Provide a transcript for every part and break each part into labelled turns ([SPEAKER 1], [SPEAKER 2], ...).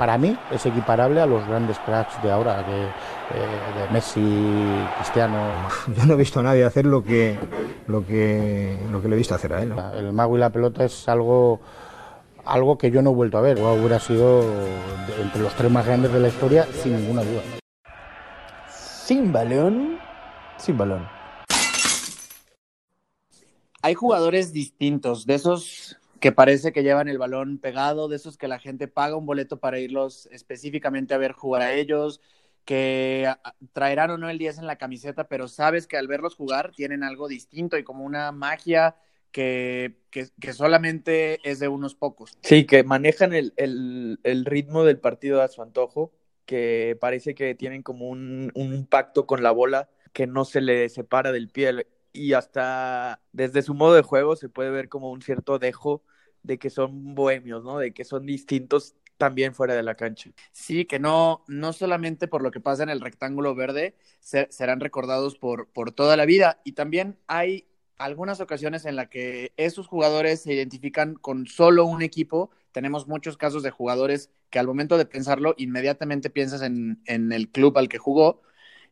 [SPEAKER 1] Para mí es equiparable a los grandes cracks de ahora, de, eh, de Messi, Cristiano.
[SPEAKER 2] Yo no he visto a nadie hacer lo que, lo que, lo que le he visto hacer a él. ¿no?
[SPEAKER 1] El mago y la pelota es algo, algo que yo no he vuelto a ver. Hubiera sido entre los tres más grandes de la historia, sin ninguna duda.
[SPEAKER 3] Sin balón, sin balón.
[SPEAKER 4] Hay jugadores distintos, de esos que parece que llevan el balón pegado, de esos que la gente paga un boleto para irlos específicamente a ver jugar a ellos, que a- a- traerán o no el 10 en la camiseta, pero sabes que al verlos jugar tienen algo distinto y como una magia que, que, que solamente es de unos pocos.
[SPEAKER 3] Sí, que manejan el, el, el ritmo del partido a su antojo, que parece que tienen como un, un pacto con la bola que no se le separa del pie y hasta desde su modo de juego se puede ver como un cierto dejo de que son bohemios, ¿no? De que son distintos también fuera de la cancha.
[SPEAKER 4] Sí, que no, no solamente por lo que pasa en el rectángulo verde, se- serán recordados por, por toda la vida. Y también hay algunas ocasiones en las que esos jugadores se identifican con solo un equipo. Tenemos muchos casos de jugadores que al momento de pensarlo, inmediatamente piensas en, en el club al que jugó.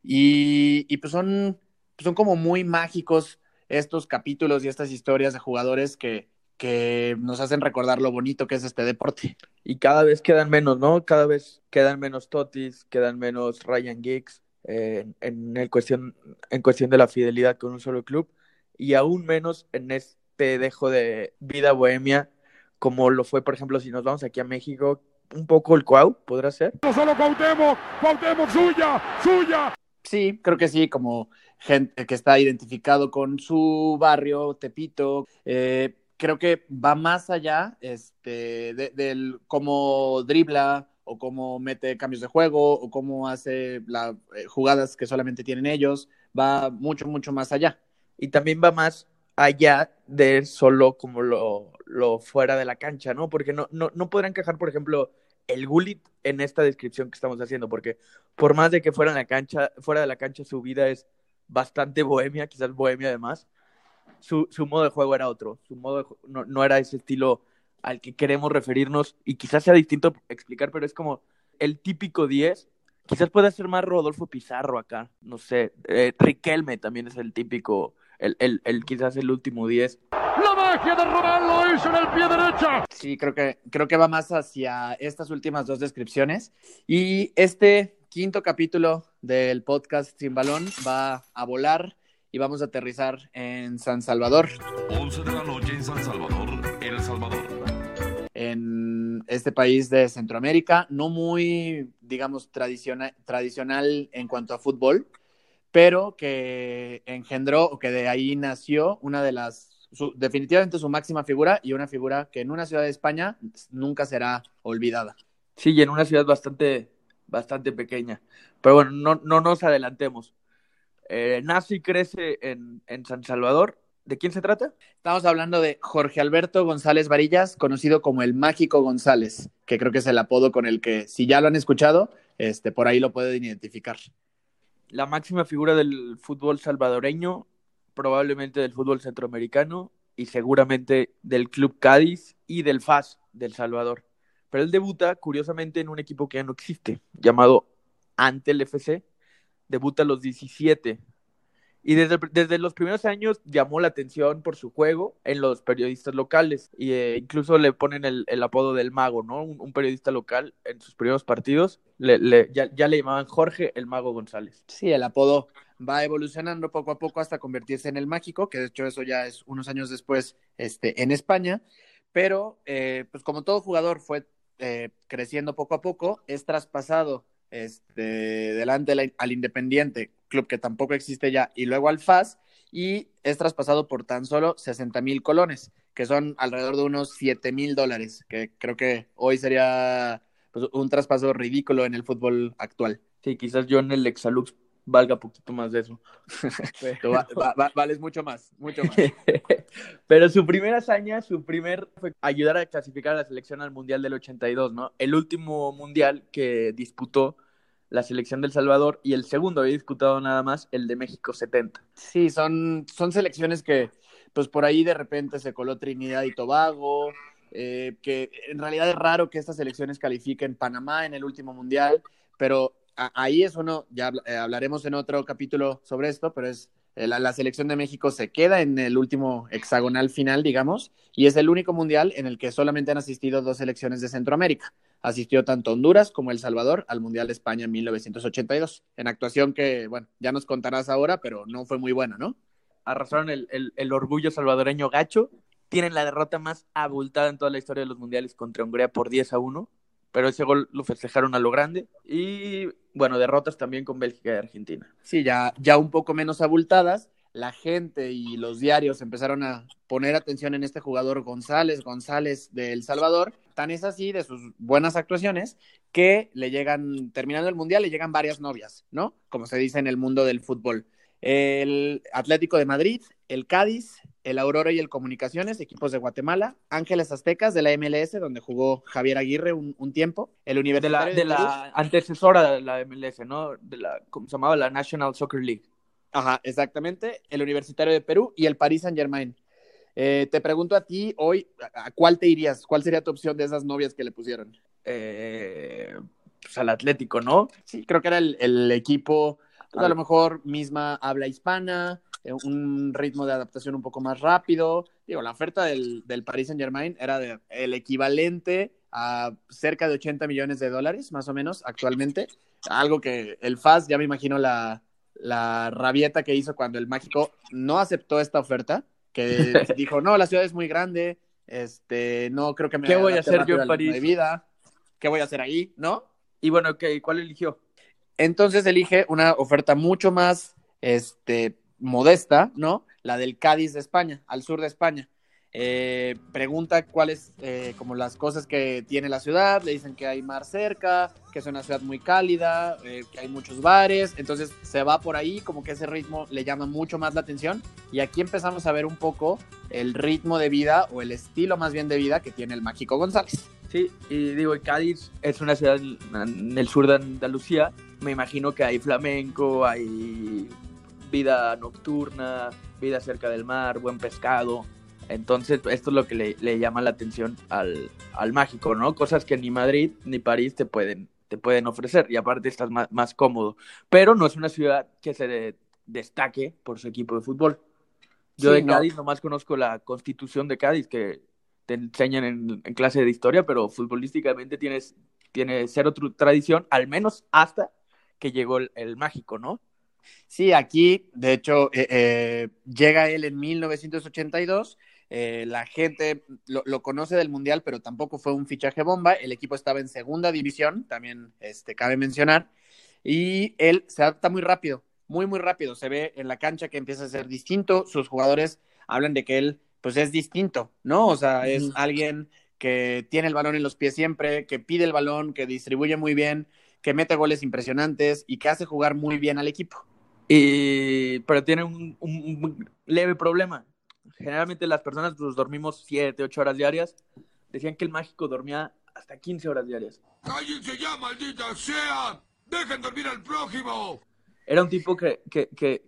[SPEAKER 4] Y, pues son, son como muy mágicos estos capítulos y estas historias de jugadores que, que nos hacen recordar lo bonito que es este deporte.
[SPEAKER 3] Y cada vez quedan menos, ¿no? Cada vez quedan menos Totis, quedan menos Ryan Giggs eh, en, el cuestión, en cuestión de la fidelidad con un solo club y aún menos en este dejo de vida bohemia como lo fue, por ejemplo, si nos vamos aquí a México, un poco el Cuau, ¿podrá ser?
[SPEAKER 5] No solo Cuauhtémoc, Cuauhtémoc suya, suya.
[SPEAKER 4] Sí, creo que sí, como gente que está identificado con su barrio, Tepito. Eh, creo que va más allá este, de, del cómo dribla o cómo mete cambios de juego o cómo hace las eh, jugadas que solamente tienen ellos. Va mucho, mucho más allá.
[SPEAKER 3] Y también va más allá de solo como lo, lo fuera de la cancha, ¿no? Porque no, no, no podrán encajar, por ejemplo, el Gullit en esta descripción que estamos haciendo, porque por más de que fuera en la cancha, fuera de la cancha su vida es bastante bohemia, quizás bohemia además, su, su modo de juego era otro, su modo de no, no era ese estilo al que queremos referirnos y quizás sea distinto explicar, pero es como el típico 10, quizás pueda ser más Rodolfo Pizarro acá, no sé, eh, Riquelme también es el típico, el, el, el quizás el último 10,
[SPEAKER 5] La magia de Román lo hizo en el pie derecho.
[SPEAKER 4] Sí, creo que, creo que va más hacia estas últimas dos descripciones. Y este quinto capítulo del podcast Sin Balón va a volar y vamos a aterrizar en San Salvador,
[SPEAKER 6] 11 de la noche en San Salvador, El Salvador.
[SPEAKER 4] en este país de Centroamérica, no muy, digamos, tradicional, tradicional en cuanto a fútbol, pero que engendró o que de ahí nació una de las, su- definitivamente su máxima figura y una figura que en una ciudad de España nunca será olvidada.
[SPEAKER 3] sí, y en una ciudad bastante, bastante pequeña, pero bueno, no, no nos adelantemos. Eh, nace y crece en, en San Salvador, ¿de quién se trata?
[SPEAKER 4] Estamos hablando de Jorge Alberto González Varillas, conocido como el Mágico González, que creo que es el apodo con el que, si ya lo han escuchado, este, por ahí lo pueden identificar.
[SPEAKER 3] la máxima figura del fútbol salvadoreño, probablemente del fútbol centroamericano y seguramente del Club Cádiz y del FAS del Salvador. Pero él debuta, curiosamente, en un equipo que ya no existe, llamado Antel FC. Debuta a los 17. Y desde, desde los primeros años llamó la atención por su juego en los periodistas locales. Y eh, incluso le ponen el, apodo del mago, ¿no? Un, periodista local en sus primeros partidos ya, ya le llamaban Jorge el Mago González.
[SPEAKER 4] Sí, el apodo va evolucionando poco a poco hasta convertirse en el Mágico, que de hecho eso ya es unos años después este, en España. Pero, eh, pues como todo jugador fue eh, creciendo poco a poco, es traspasado este, delante del- al Independiente, club que tampoco existe ya, y luego al FAS, y es traspasado por tan solo 60 mil colones, que son alrededor de unos 7 mil dólares, que creo que hoy sería pues, un traspaso ridículo en el fútbol actual.
[SPEAKER 3] Sí, quizás yo en el Exalux valga poquito más de eso.
[SPEAKER 4] Tú va- va- va- vales mucho más, mucho más.
[SPEAKER 3] Pero su primera hazaña, su primer fue ayudar a clasificar a la selección al Mundial del 82, ¿no? El último mundial que disputó la selección del Salvador y el segundo había disputado nada más el de México 70.
[SPEAKER 4] Sí, son, son selecciones que, pues por ahí de repente se coló Trinidad y Tobago, eh, que en realidad es raro que estas elecciones califiquen Panamá en el último mundial, pero ahí es uno, ya eh, hablaremos en otro capítulo sobre esto, pero es eh, la, selección de México se queda en el último hexagonal final, digamos, y es el único mundial en el que solamente han asistido dos selecciones de Centroamérica. Asistió tanto Honduras como El Salvador al Mundial de España en 1982, en actuación que, bueno, ya nos contarás ahora, pero no fue muy buena, ¿no?
[SPEAKER 3] Arrasaron el, el orgullo salvadoreño gacho, tienen la derrota más abultada en toda la historia de los mundiales contra Hungría por 10 a 1 pero ese gol lo festejaron a lo grande. Y bueno, derrotas también con Bélgica y Argentina.
[SPEAKER 4] Sí, ya, ya un poco menos abultadas. La gente y los diarios empezaron a poner atención en este jugador González, González de El Salvador. Tan es así de sus buenas actuaciones que le llegan, terminando el mundial, le llegan varias novias, ¿no? Como se dice en el mundo del fútbol. El Atlético de Madrid, el Cádiz, el Aurora y el Comunicaciones, equipos de Guatemala, Ángeles Aztecas de la MLS, donde jugó Javier Aguirre un, tiempo, el Universitario
[SPEAKER 3] de la, de, la antecesora de la MLS, ¿no? De la, ¿cómo se llamaba? La National Soccer League.
[SPEAKER 4] Ajá, exactamente, el Universitario de Perú y el Paris Saint Germain. Eh, te pregunto a ti hoy, ¿a cuál te irías? ¿Cuál sería tu opción de esas novias que le pusieron?
[SPEAKER 3] Eh, pues al Atlético, ¿no?
[SPEAKER 4] Sí, creo que era el, equipo, pues, a lo mejor misma habla hispana, un ritmo de adaptación un poco más rápido. Digo, la oferta del, del Paris Saint Germain era de, el equivalente a cerca de 80 millones de dólares, más o menos, actualmente. Algo que el FAS, ya me imagino la, la rabieta que hizo cuando el Mágico no aceptó esta oferta, que dijo, no, la ciudad es muy grande, este, no creo que me...
[SPEAKER 3] ¿Qué voy a hacer yo en París?
[SPEAKER 4] vida. ¿Qué voy a hacer ahí? ¿No?
[SPEAKER 3] Y bueno, ¿cuál eligió?
[SPEAKER 4] Entonces elige una oferta mucho más, este, modesta, ¿no? La del Cádiz de España, al sur de España. Eh, pregunta cuáles eh, como las cosas que tiene la ciudad, le dicen que hay mar cerca, que es una ciudad muy cálida, eh, que hay muchos bares, entonces se va por ahí, como que ese ritmo le llama mucho más la atención y aquí empezamos a ver un poco el ritmo de vida o el estilo más bien de vida que tiene el Mágico González.
[SPEAKER 3] Sí, y digo, Cádiz es una ciudad en el sur de Andalucía, me imagino que hay flamenco, hay vida nocturna, vida cerca del mar, buen pescado. Entonces, esto es lo que le, llama la atención al, mágico, ¿no? Cosas que ni Madrid ni París te pueden, te pueden ofrecer. Y aparte estás más, cómodo. Pero no es una ciudad que se destaque por su equipo de fútbol. Yo de Cádiz nomás conozco la constitución de Cádiz que te enseñan en, clase de historia, pero futbolísticamente tienes, tiene cero tradición, al menos hasta que llegó el mágico, ¿no?
[SPEAKER 4] Sí, aquí, de hecho, eh, eh, llega él en 1982. Eh, la gente lo, conoce del Mundial, pero tampoco fue un fichaje bomba. El equipo estaba en segunda división, también este, cabe mencionar. Y él se adapta muy rápido, muy, muy rápido. Se ve en la cancha que empieza a ser distinto. Sus jugadores hablan de que él, pues, es distinto, ¿no? O sea, es alguien que tiene el balón en los pies siempre, que pide el balón, que distribuye muy bien, que mete goles impresionantes y que hace jugar muy bien al equipo.
[SPEAKER 3] Y, pero tiene un, leve problema. Generalmente las personas pues, dormimos 7, 8 horas diarias. Decían que el mágico dormía hasta 15 horas diarias.
[SPEAKER 5] ¡Cállense ya, maldita sea! ¡Dejen dormir al prójimo!
[SPEAKER 3] Era un tipo que, que, que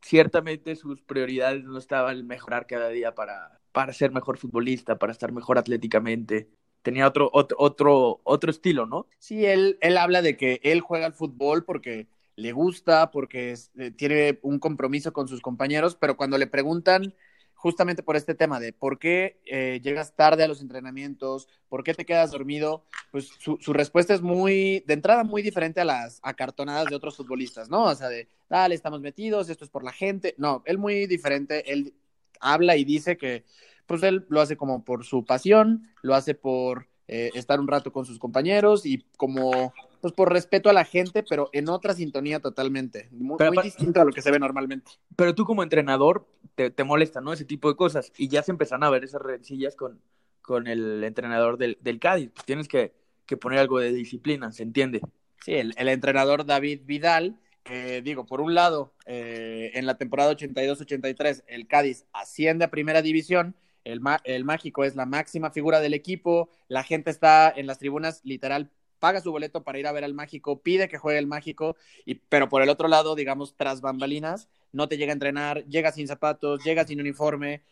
[SPEAKER 3] ciertamente sus prioridades no estaban mejorar cada día para, para ser mejor futbolista, para estar mejor atléticamente tenía otro, otro, otro, otro estilo, ¿no?
[SPEAKER 4] Sí, él, él habla de que él juega al fútbol porque le gusta, porque eh, tiene un compromiso con sus compañeros, pero cuando le preguntan justamente por este tema de por qué eh, llegas tarde a los entrenamientos, por qué te quedas dormido, pues su, respuesta es muy, de entrada, muy diferente a las acartonadas de otros futbolistas, ¿no? O sea, de, dale, estamos metidos, esto es por la gente. No, él muy diferente, él habla y dice que, pues él lo hace como por su pasión, lo hace por eh, estar un rato con sus compañeros y como pues por respeto a la gente, pero en otra sintonía totalmente, muy, distinto a lo que se ve normalmente.
[SPEAKER 3] Pero tú como entrenador te, te, molesta, ¿no? Ese tipo de cosas y ya se empiezan a ver esas rencillas con, con el entrenador del, del Cádiz, pues tienes que, que, poner algo de disciplina, ¿se entiende?
[SPEAKER 4] Sí, el, el entrenador David Vidal, que digo, por un lado, eh, en la temporada 82-83 el Cádiz asciende a primera división, el, el mágico es la máxima figura del equipo, la gente está en las tribunas literal paga su boleto para ir a ver al mágico, pide que juegue el mágico, y, pero por el otro lado, digamos, tras bambalinas, no te llega a entrenar, llega sin zapatos, llega sin uniforme.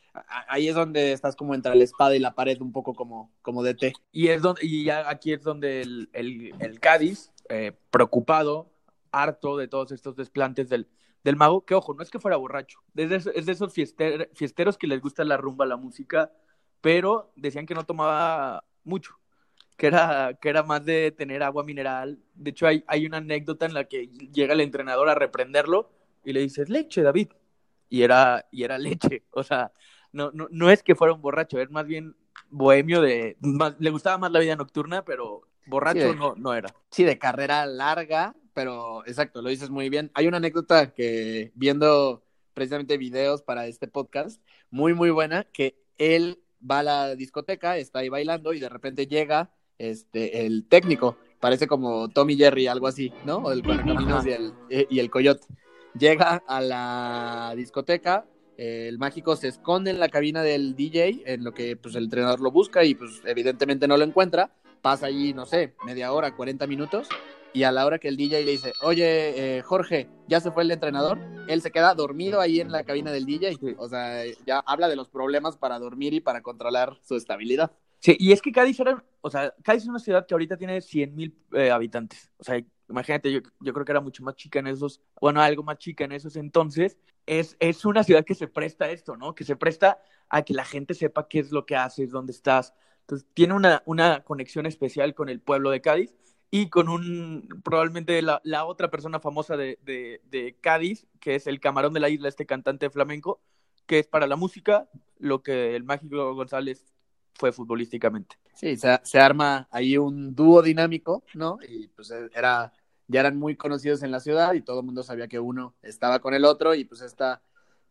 [SPEAKER 4] Ahí es donde estás como entre la espada y la pared, un poco como, como DT.
[SPEAKER 3] Y, es donde, y ya aquí es donde el, el, Cádiz, eh, preocupado, harto de todos estos desplantes del, del mago, que ojo, no es que fuera borracho, es de, es de esos fiester, fiesteros que les gusta la rumba, la música, pero decían que no tomaba mucho, que era, que era más de tener agua mineral. De hecho, hay, hay una anécdota en la que llega el entrenador a reprenderlo y le dices, leche, David. Y era, y era leche. O sea, no, no, no es que fuera un borracho, es más bien bohemio de... Más, le gustaba más la vida nocturna, pero borracho
[SPEAKER 4] Sí, de-
[SPEAKER 3] no, no era.
[SPEAKER 4] Sí, de carrera larga, pero exacto, lo dices muy bien. Hay una anécdota que viendo precisamente videos para este podcast, muy, muy buena, que él va a la discoteca, está ahí bailando y de repente llega este, el técnico, parece como Tommy Jerry, algo así, ¿no? O el y el, eh, y el Coyote. Llega a la discoteca, el mágico se esconde en la cabina del DJ, en lo que pues el entrenador lo busca y pues evidentemente no lo encuentra. Pasa allí, no sé, media hora, 40 minutos. Y a la hora que el DJ le dice, oye, eh, Jorge, ya se fue el entrenador, él se queda dormido ahí en la cabina del DJ. O sea, ya habla de los problemas para dormir y para controlar su estabilidad.
[SPEAKER 3] Sí, y es que Cádiz era, o sea, Cádiz es una ciudad que ahorita tiene 100 mil eh, habitantes. O sea, imagínate, yo, creo que era mucho más chica en esos, bueno, algo más chica en esos entonces. Es, es una ciudad que se presta a esto, ¿no? Que se presta a que la gente sepa qué es lo que haces, dónde estás. Entonces, tiene una, una conexión especial con el pueblo de Cádiz y con un, probablemente la, la otra persona famosa de, de Cádiz, que es el camarón de la isla, este cantante flamenco, que es para la música lo que el Mágico González fue futbolísticamente.
[SPEAKER 4] Sí, se, se arma ahí un dúo dinámico, ¿no? Y pues eh, era, ya eran muy conocidos en la ciudad y todo el mundo sabía que uno estaba con el otro y pues esta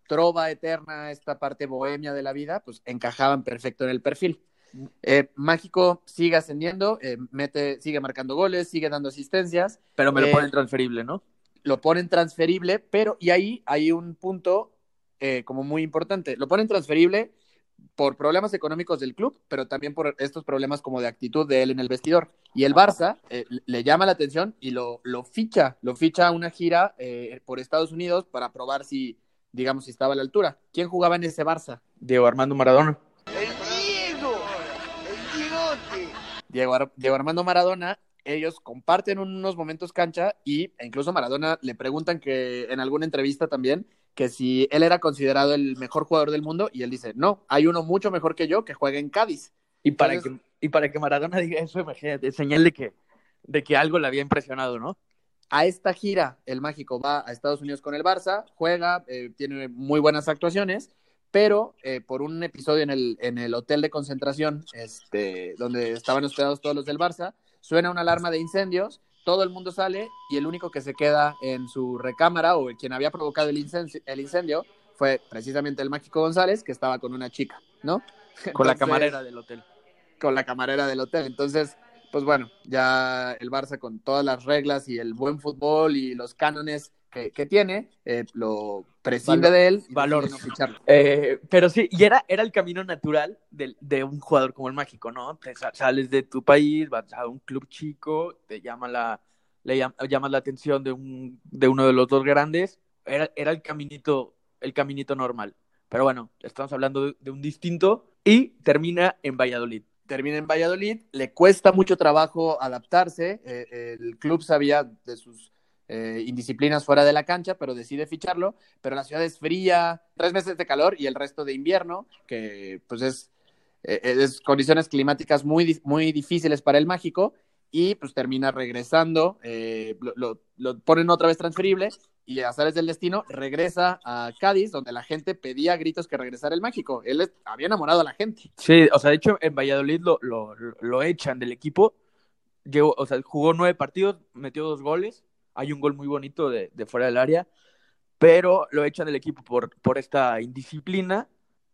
[SPEAKER 4] trova eterna, esta parte bohemia de la vida, pues encajaban perfecto en el perfil. Eh, Mágico sigue ascendiendo, eh, mete, sigue marcando goles, sigue dando asistencias,
[SPEAKER 3] Pero me lo
[SPEAKER 4] Eh,
[SPEAKER 3] ponen transferible, ¿no?
[SPEAKER 4] lo ponen transferible, pero y ahí hay un punto como muy importante. Lo ponen transferible por problemas económicos del club, pero también por estos problemas como de actitud de él en el vestidor. Y el Barça eh, le llama la atención y lo, lo ficha, lo ficha a una gira eh, por Estados Unidos para probar si, digamos, si estaba a la altura. ¿Quién jugaba en ese Barça?
[SPEAKER 3] Diego Armando Maradona.
[SPEAKER 4] Diego, Ar- Diego Armando Maradona, ellos comparten unos momentos cancha y e incluso Maradona le preguntan que en alguna entrevista también que si él era considerado el mejor jugador del mundo y él dice, no, hay uno mucho mejor que yo que juega en Cádiz.
[SPEAKER 3] Y para,
[SPEAKER 4] Entonces-
[SPEAKER 3] que, y para que Maradona diga eso, imagínate, es señal de que, de que algo le había impresionado, ¿no?
[SPEAKER 4] A esta gira, el mágico va a Estados Unidos con el Barça, juega, eh, tiene muy buenas actuaciones, pero eh, por un episodio en el, en el hotel de concentración, este, donde estaban hospedados todos los del Barça, suena una alarma de incendios, todo el mundo sale y el único que se queda en su recámara o quien había provocado el incendio, el incendio fue precisamente el mágico González, que estaba con una chica, ¿no?
[SPEAKER 3] Con la camarera del hotel.
[SPEAKER 4] con la camarera del hotel. Entonces, pues bueno, ya el Barça con todas las reglas y el buen fútbol y los cánones que, que tiene, eh, lo prescinde
[SPEAKER 3] Valor-
[SPEAKER 4] de él y
[SPEAKER 3] valor.
[SPEAKER 4] no ficharlo.
[SPEAKER 3] Eh, pero sí, y era, era el camino natural de, de un jugador como el Mágico, ¿no? Te sa- sales de tu país, vas a un club chico, te llama la, le llam- llamas la atención de, un, de uno de los dos grandes. Era, era el caminito, el caminito normal. Pero bueno, estamos hablando de, de un distinto y termina en Valladolid.
[SPEAKER 4] Termina en Valladolid, le cuesta mucho trabajo adaptarse, eh, el club sabía de sus eh, indisciplinas fuera de la cancha, pero decide ficharlo, pero la ciudad es fría, tres meses de calor y el resto de invierno, que pues es, eh, es condiciones climáticas muy, muy difíciles para el mágico, y pues termina regresando, eh, lo, lo- lo ponen otra vez transferible, y a azares del destino regresa a Cádiz, donde la gente pedía a gritos que regresara el mágico. Él había enamorado a la gente.
[SPEAKER 3] Sí, o sea, de hecho en Valladolid lo, lo, lo echan del equipo. Llegó, o sea, jugó nueve partidos, metió dos goles. Hay un gol muy bonito de, fuera del área, pero lo echan del equipo por, por esta indisciplina.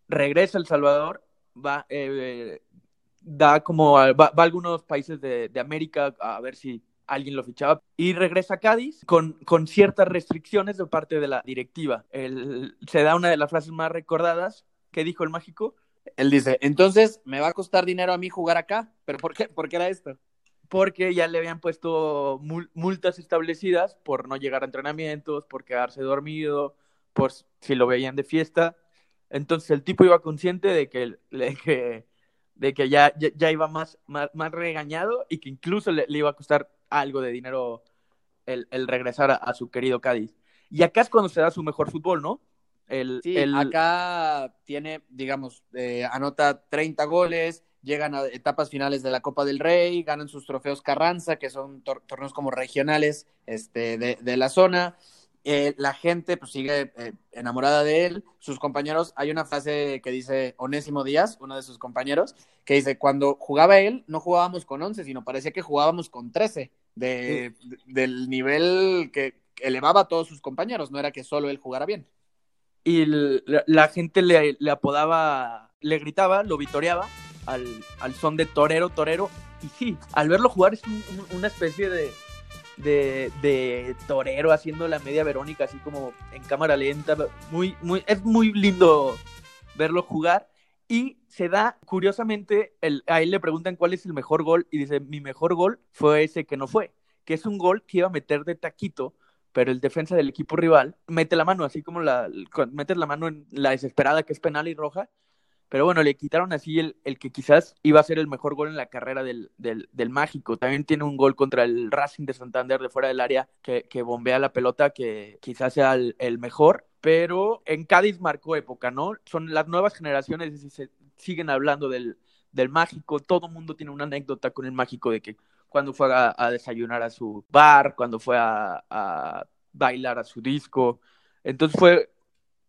[SPEAKER 3] Regresa El Salvador, va, eh, da como a- va, va algunos países de, de América a ver si alguien lo fichaba y regresa a Cádiz con, con ciertas restricciones de parte de la directiva. El- se da una de las frases más recordadas que dijo el mágico,
[SPEAKER 4] Él dice, entonces me va a costar dinero a mí jugar acá. ¿Pero por qué? ¿Por qué era esto?
[SPEAKER 3] Porque ya le habían puesto mul- multas establecidas por no llegar a entrenamientos, por quedarse dormido, por si lo veían de fiesta. Entonces el tipo iba consciente de que, de que, de que ya, ya, ya iba más, más, más regañado y que incluso le, le iba a costar algo de dinero el, el regresar a, a su querido Cádiz. Y acá es cuando se da su mejor fútbol, ¿no? El,
[SPEAKER 4] Sí,
[SPEAKER 3] el-
[SPEAKER 4] acá tiene, digamos, eh, anota 30 goles, llegan a etapas finales de la Copa del Rey, ganan sus trofeos Carranza, que son tor- torneos como regionales este, de, de la zona. Eh, la gente pues sigue eh, enamorada de él. Sus compañeros, hay una frase que dice Onésimo Díaz, uno de sus compañeros, que dice, cuando jugaba él, no jugábamos con 11, sino parecía que jugábamos con 13, de, de- del nivel que elevaba a todos sus compañeros, no era que solo él jugara bien.
[SPEAKER 3] y la gente le, le apodaba, le gritaba, lo vitoreaba al, al son de torero, torero. Y sí, al verlo jugar es un- un- una especie de, de, de torero haciendo la media Verónica, así como en cámara lenta. Muy, muy, es muy lindo verlo jugar. Y se da, curiosamente, el, a él le preguntan cuál es el mejor gol y dice, mi mejor gol fue ese que no fue, que es un gol que iba a meter de taquito, pero el defensa del equipo rival mete la mano, así como la, metes la mano en la desesperada que es penal y roja, pero bueno, le quitaron así el, el que quizás iba a ser el mejor gol en la carrera del, del, del Mágico. También tiene un gol contra el Racing de Santander de fuera del área que, que bombea la pelota, que quizás sea el, mejor, pero en Cádiz marcó época, ¿no? Son las nuevas generaciones y se siguen hablando del, del Mágico, todo mundo tiene una anécdota con el Mágico de que cuando fue a, a desayunar a su bar, cuando fue a, a bailar a su disco. Entonces fue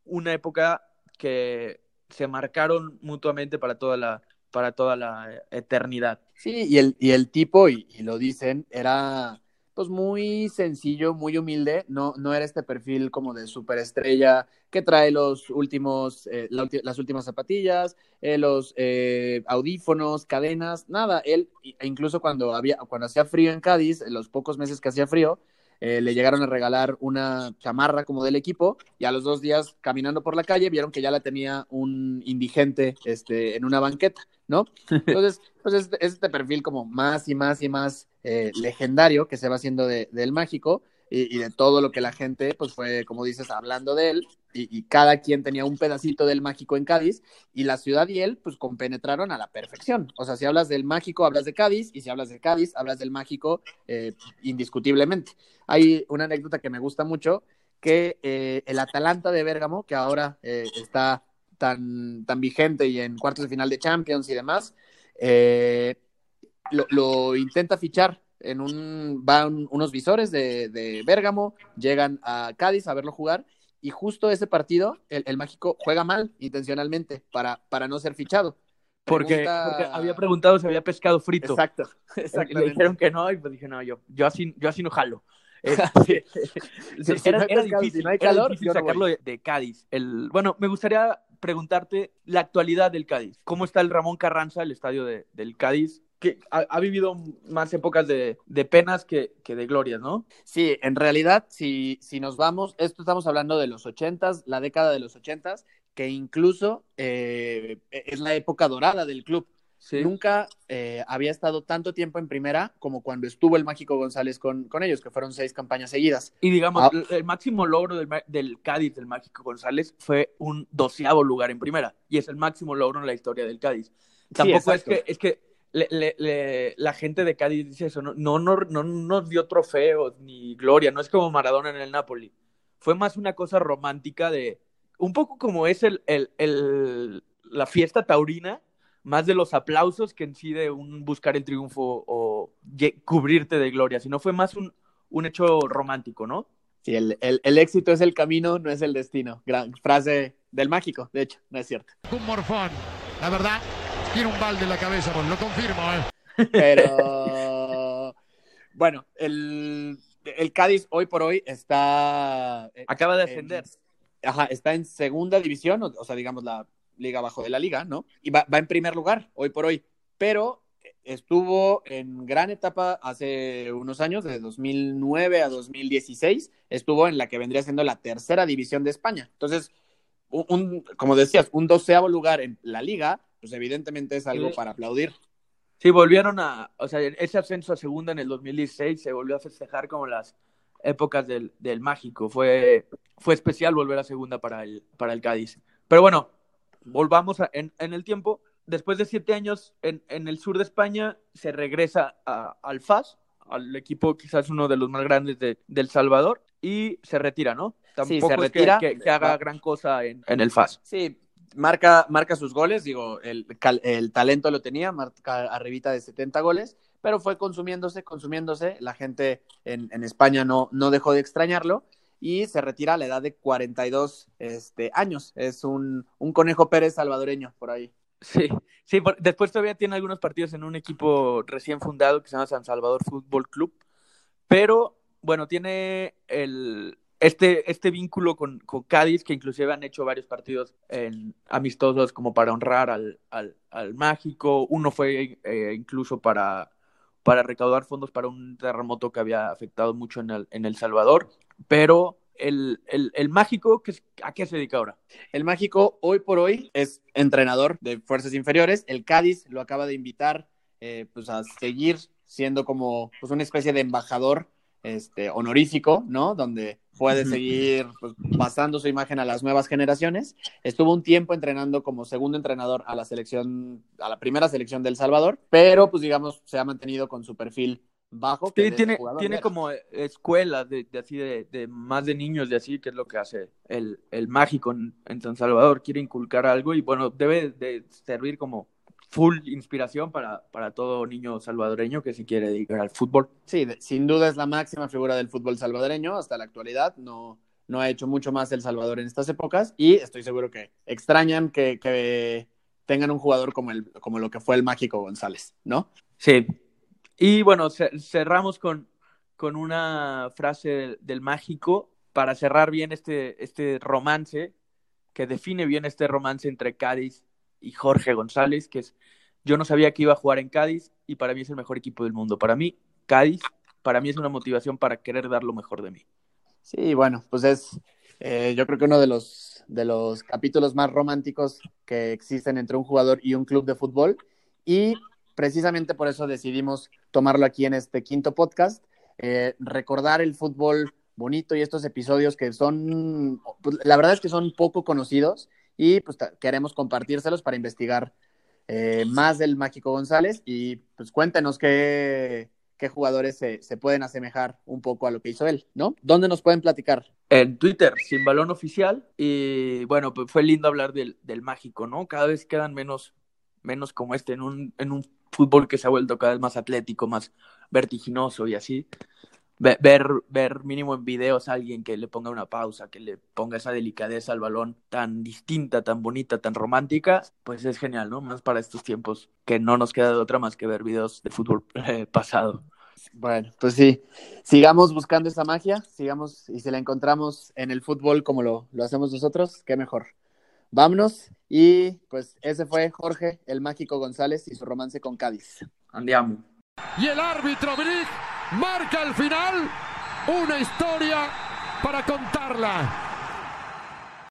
[SPEAKER 3] una época que se marcaron mutuamente para toda la, para toda la eternidad.
[SPEAKER 4] Sí, y el, y el tipo, y, lo dicen, era pues muy sencillo, muy humilde, no, no era este perfil como de superestrella que trae los últimos, eh, las últimas zapatillas, eh, los eh, audífonos, cadenas, nada, él, e incluso cuando había, cuando hacía frío en Cádiz, en los pocos meses que hacía frío, eh, le llegaron a regalar una chamarra como del equipo y a los dos días caminando por la calle vieron que ya la tenía un indigente este, en una banqueta, ¿no? Entonces, pues es, es este perfil como más y más y más eh, legendario que se va haciendo de- del mágico y, de todo lo que la gente, pues fue, como dices, hablando de él y, cada quien tenía un pedacito del mágico en Cádiz y la ciudad y él, pues compenetraron a la perfección. O sea, si hablas del mágico, hablas de Cádiz y si hablas de Cádiz, hablas del mágico eh, indiscutiblemente. Hay una anécdota que me gusta mucho que eh, el Atalanta de Bérgamo, que ahora eh, está tan, tan vigente y en cuartos de final de Champions y demás, eh, lo intenta fichar en un van unos visores de, de Bérgamo, llegan a Cádiz a verlo jugar y justo ese partido el, el mágico juega mal intencionalmente para, para no ser fichado.
[SPEAKER 3] Porque,
[SPEAKER 4] Pregunta-
[SPEAKER 3] porque había preguntado si había pescado frito.
[SPEAKER 4] Exacto,
[SPEAKER 3] le dijeron que no, y pues dije, no, yo, yo, así, yo así no jalo.
[SPEAKER 4] Si-
[SPEAKER 3] era,
[SPEAKER 4] no hay
[SPEAKER 3] era
[SPEAKER 4] pescado, si
[SPEAKER 3] difícil,
[SPEAKER 4] no
[SPEAKER 3] era difícil sacarlo de, de Cádiz. El, bueno, me gustaría preguntarte la actualidad del Cádiz. ¿Cómo está el Ramón Carranza, el estadio de- del Cádiz? Que ha, ha vivido más épocas de, de penas que, que de glorias, ¿no?
[SPEAKER 4] Sí, en realidad, si, si nos vamos, esto estamos hablando de los ochentas, la década de los ochentas, que incluso eh, es la época dorada del club.
[SPEAKER 3] Sí.
[SPEAKER 4] Nunca eh, había estado tanto tiempo en primera como cuando estuvo el Mágico González con, con ellos, que fueron seis campañas seguidas.
[SPEAKER 3] Y digamos,
[SPEAKER 4] Ah.
[SPEAKER 3] el, máximo logro del, Cádiz, del Mágico González, fue un doceavo lugar en primera. Y es el máximo logro en la historia del Cádiz. Tampoco es que, es que le- le- le- la gente de Cádiz dice eso, no, no, no, no nos dio trofeos ni gloria, no es como Maradona en el Napoli. Fue más una cosa romántica de, un poco como es el, el, el- la fiesta taurina, más de los aplausos que en sí de un buscar el triunfo o cubrirte de gloria, sino fue más un, un hecho romántico, ¿no?
[SPEAKER 4] Sí, el, el- el éxito es el camino, no es el destino. Gran frase del Mágico, de hecho, no es cierto.
[SPEAKER 7] Un morfón. La verdad, tiene un balde en la cabeza, pues lo confirmo, ¿eh?
[SPEAKER 4] Pero bueno, el, el Cádiz hoy por hoy está. eh,
[SPEAKER 3] Acaba de
[SPEAKER 4] en-
[SPEAKER 3] ascender.
[SPEAKER 4] ajá, está en segunda división, o, o sea, digamos la liga abajo de la liga, ¿no? Y va, va en primer lugar hoy por hoy. Pero estuvo en gran etapa hace unos años, de 2009 a 2016, estuvo en la que vendría siendo la tercera división de España. Entonces, un, un- como decías, un doceavo lugar en la liga, pues evidentemente es algo
[SPEAKER 3] Sí.
[SPEAKER 4] para aplaudir.
[SPEAKER 3] Sí, volvieron a, o sea, ese ascenso a segunda en el 2016 se volvió a festejar como las épocas del, del mágico. Fue, fue especial volver a segunda para el, para el Cádiz. Pero bueno, volvamos a- en, en el tiempo. Después de siete años en, en el sur de España, se regresa a- al FAS, al equipo quizás uno de los más grandes de, del Salvador, y se retira, ¿no?
[SPEAKER 4] Sí,
[SPEAKER 3] Tampoco
[SPEAKER 4] se
[SPEAKER 3] es que-
[SPEAKER 4] retira.
[SPEAKER 3] que, que haga gran cosa en, en el FAS.
[SPEAKER 4] Sí, marca, marca sus goles, digo, el, el talento lo tenía, marca arribita de 70 goles, pero fue consumiéndose, consumiéndose, la gente en, en España no, no dejó de extrañarlo y se retira a la edad de 42 este, años. Es un, un conejo Pérez salvadoreño por ahí.
[SPEAKER 3] Sí, sí, por- después todavía tiene algunos partidos en un equipo recién fundado que se llama San Salvador Fútbol Club, pero bueno, tiene el, este, este vínculo con, con Cádiz, que inclusive han hecho varios partidos en, amistosos como para honrar al, al, al mágico, uno fue eh, incluso para, para recaudar fondos para un terremoto que había afectado mucho en el, en el Salvador, pero el, el, el mágico, ¿qué es- ¿a qué se dedica ahora?
[SPEAKER 4] El Mágico hoy por hoy es entrenador de fuerzas inferiores. El Cádiz lo acaba de invitar eh, pues a seguir siendo como pues una especie de embajador este, honorífico, ¿no? Donde puede seguir pues, pasando su imagen a las nuevas generaciones. Estuvo un tiempo entrenando como segundo entrenador a la selección, a la primera selección del Salvador, pero pues digamos se ha mantenido con su perfil bajo. que
[SPEAKER 3] Sí,
[SPEAKER 4] de
[SPEAKER 3] tiene, tiene como escuelas de, de así de, de más de niños de así, que es lo que hace el, el mágico en, en San Salvador. Quiere inculcar algo y bueno, debe de servir como full inspiración para, para todo niño salvadoreño que se quiere dedicar al fútbol.
[SPEAKER 4] Sí, de- sin duda es la máxima figura del fútbol salvadoreño hasta la actualidad. No, no ha hecho mucho más El Salvador en estas épocas y estoy seguro que extrañan que, que tengan un jugador como, el, como lo que fue el Mágico González, ¿no?
[SPEAKER 3] Sí. Y bueno, ce- cerramos con, con una frase del, del mágico para cerrar bien este, este romance, que define bien este romance entre Cádiz y Jorge González, que es, yo no sabía que iba a jugar en Cádiz y para mí es el mejor equipo del mundo. Para mí, Cádiz, para mí es una motivación para querer dar lo mejor de mí.
[SPEAKER 4] Sí, bueno, pues es eh, yo creo que uno de los, de los capítulos más románticos que existen entre un jugador y un club de fútbol y precisamente por eso decidimos tomarlo aquí en este quinto podcast, eh, recordar el fútbol bonito y estos episodios que son, pues, la verdad es que son poco conocidos y pues queremos compartírselos para investigar eh, más del Mágico González y pues cuéntenos qué, qué jugadores se, se pueden asemejar un poco a lo que hizo él, ¿no? ¿Dónde nos pueden platicar?
[SPEAKER 3] En Twitter, sin balón oficial. Y bueno, pues fue lindo hablar del, del mágico, ¿no? Cada vez quedan menos, menos como este en un, en un fútbol que se ha vuelto cada vez más atlético, más vertiginoso y así. Ve- Ver, ver mínimo en videos a alguien que le ponga una pausa, que le ponga esa delicadeza al balón tan distinta, tan bonita, tan romántica, pues es genial, ¿no? Más para estos tiempos que no nos queda de otra más que ver videos de fútbol eh, pasado.
[SPEAKER 4] Bueno, pues sí, sigamos buscando esa magia, sigamos y si la encontramos en el fútbol como lo, lo hacemos nosotros, qué mejor. Vámonos y pues ese fue Jorge, el mágico González y su romance con Cádiz.
[SPEAKER 3] Andiamo.
[SPEAKER 7] Y el árbitro Brig marca al final una historia para contarla.